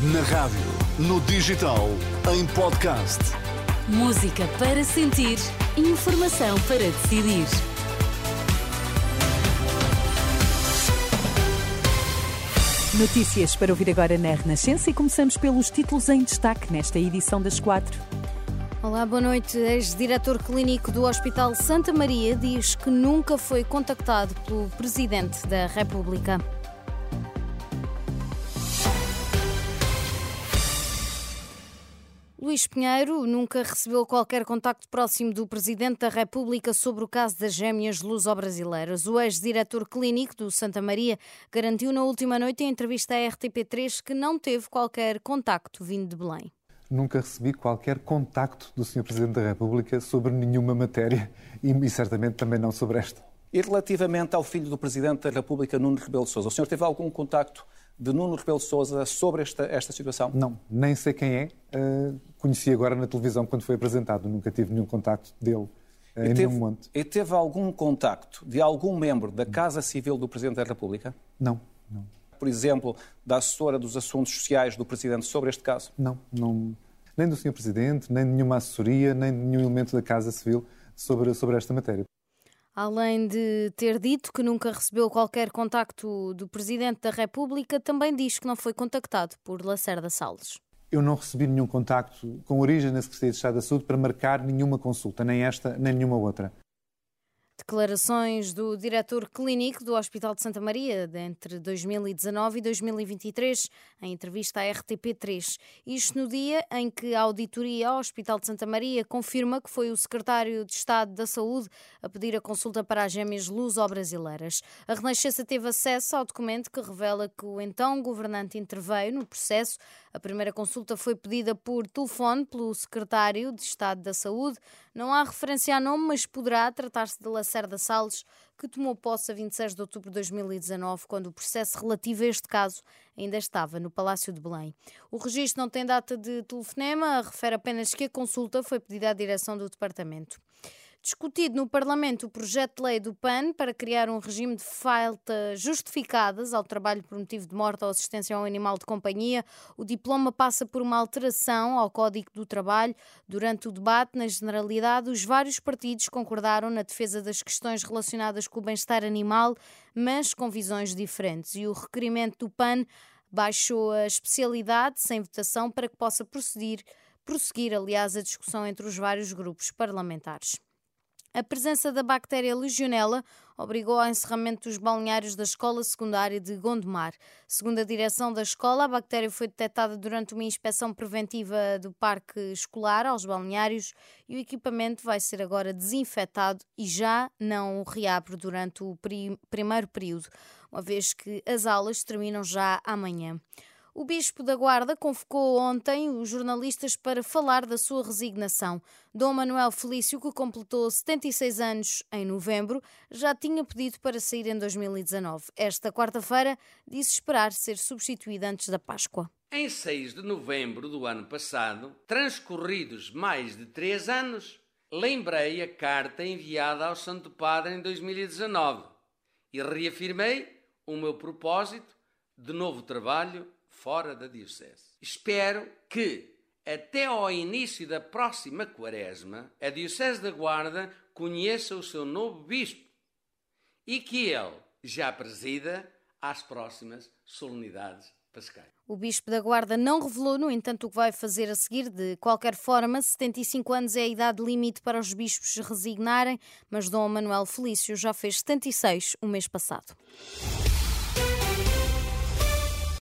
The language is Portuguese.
Na rádio, no digital, em podcast. Música para sentir, informação para decidir. Notícias para ouvir agora na Renascença e começamos pelos títulos em destaque nesta edição das quatro. Olá, boa noite. Ex-diretor clínico do Hospital Santa Maria diz que nunca foi contactado pelo Presidente da República. Luís Pinheiro nunca recebeu qualquer contacto próximo do Presidente da República sobre o caso das gêmeas luso-brasileiras. O ex-diretor clínico do Santa Maria garantiu na última noite em entrevista à RTP3 que não teve qualquer contacto vindo de Belém. Nunca recebi qualquer contacto do Sr. Presidente da República sobre nenhuma matéria e, e certamente também não sobre esta. E relativamente ao filho do Presidente da República, Nuno Rebelo de Sousa, o senhor teve algum contacto de Nuno Rebelo de Sousa sobre esta, esta situação? Não, nem sei quem é. Uh, conheci agora na televisão quando foi apresentado. Nunca tive nenhum contacto dele uh, em teve, monte. E teve algum contacto de algum membro da Casa Civil do Presidente da República? Não, não. Por exemplo, da assessora dos assuntos sociais do Presidente sobre este caso? Não, não. Nem do Sr. Presidente, nem de nenhuma assessoria, nem de nenhum elemento da Casa Civil sobre, sobre esta matéria. Além de ter dito que nunca recebeu qualquer contacto do Presidente da República, também diz que não foi contactado por Lacerda Salles. Eu não recebi nenhum contacto com origem na Secretaria de Estado da Saúde para marcar nenhuma consulta, nem esta, nem nenhuma outra. Declarações do diretor clínico do Hospital de Santa Maria entre 2019 e 2023, em entrevista à RTP3. Isto no dia em que a auditoria ao Hospital de Santa Maria confirma que foi o secretário de Estado da Saúde a pedir a consulta para as gêmeas luso-brasileiras. A Renascença teve acesso ao documento que revela que o então governante interveio no processo. A primeira consulta foi pedida por telefone pelo secretário de Estado da Saúde. Não há referência a nome, mas poderá tratar-se de Lacerda Salles, que tomou posse a 26 de outubro de 2019, quando o processo relativo a este caso ainda estava no Palácio de Belém. O registro não tem data de telefonema, refere apenas que a consulta foi pedida à direção do departamento. Discutido no Parlamento o projeto de lei do PAN para criar um regime de faltas justificadas ao trabalho por motivo de morte ou assistência a um animal de companhia, o diploma passa por uma alteração ao Código do Trabalho. Durante o debate, na generalidade, os vários partidos concordaram na defesa das questões relacionadas com o bem-estar animal, mas com visões diferentes. E o requerimento do PAN baixou a especialidade sem votação para que possa prosseguir, prosseguir aliás, a discussão entre os vários grupos parlamentares. A presença da bactéria Legionella obrigou ao encerramento dos balneários da escola secundária de Gondomar. Segundo a direção da escola, a bactéria foi detectada durante uma inspeção preventiva do parque escolar aos balneários e o equipamento vai ser agora desinfetado e já não reabre durante o primeiro período, uma vez que as aulas terminam já amanhã. O Bispo da Guarda convocou ontem os jornalistas para falar da sua resignação. Dom Manuel Felício, que completou 76 anos em novembro, já tinha pedido para sair em 2019. Esta quarta-feira disse esperar ser substituído antes da Páscoa. Em 6 de novembro do ano passado, transcorridos mais de três anos, lembrei a carta enviada ao Santo Padre em 2019 e reafirmei o meu propósito de novo trabalho fora da Diocese. Espero que, até ao início da próxima Quaresma, a Diocese da Guarda conheça o seu novo Bispo e que ele já presida às próximas solenidades pascais. O Bispo da Guarda não revelou, no entanto, o que vai fazer a seguir. De qualquer forma, 75 anos é a idade limite para os bispos resignarem, mas Dom Manuel Felício já fez 76 o mês passado.